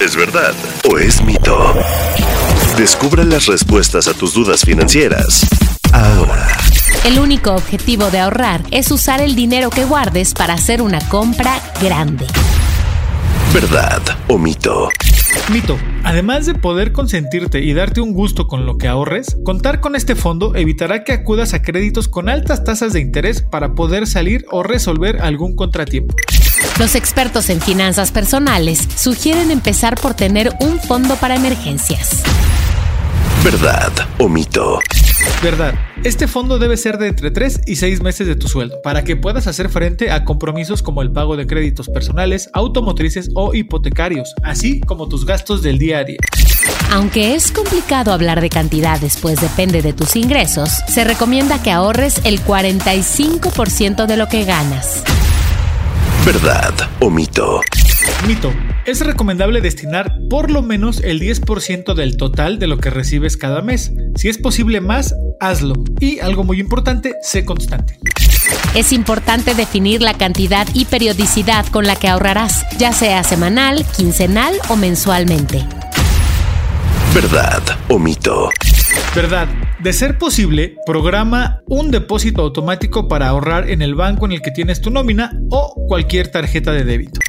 ¿Es verdad o es mito? Descubra las respuestas a tus dudas financieras ahora. El único objetivo de ahorrar es usar el dinero que guardes para hacer una compra grande. ¿Verdad o mito? Mito. Además de poder consentirte y darte un gusto con lo que ahorres, contar con este fondo evitará que acudas a créditos con altas tasas de interés para poder salir o resolver algún contratiempo. Los expertos en finanzas personales sugieren empezar por tener un fondo para emergencias. ¿Verdad o mito? Verdad. Este fondo debe ser de entre 3 y 6 meses de tu sueldo para que puedas hacer frente a compromisos como el pago de créditos personales, automotrices o hipotecarios, así como tus gastos del día a día. Aunque es complicado hablar de cantidades pues depende de tus ingresos, se recomienda que ahorres el 45% de lo que ganas. ¿Verdad o mito? Mito. Es recomendable destinar por lo menos el 10% del total de lo que recibes cada mes. Si es posible más, hazlo. Y algo muy importante, sé constante. Es importante definir la cantidad y periodicidad con la que ahorrarás, ya sea semanal, quincenal o mensualmente. ¿Verdad o mito? Verdad. De ser posible, programa un depósito automático para ahorrar en el banco en el que tienes tu nómina o cualquier tarjeta de débito.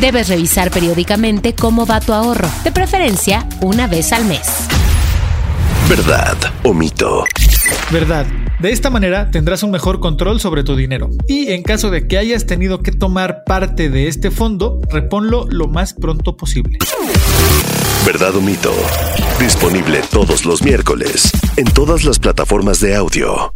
Debes revisar periódicamente cómo va tu ahorro, de preferencia una vez al mes. ¿Verdad o mito? Verdad. De esta manera tendrás un mejor control sobre tu dinero. Y en caso de que hayas tenido que tomar parte de este fondo, reponlo lo más pronto posible. ¿Verdad o mito? Disponible todos los miércoles en todas las plataformas de audio.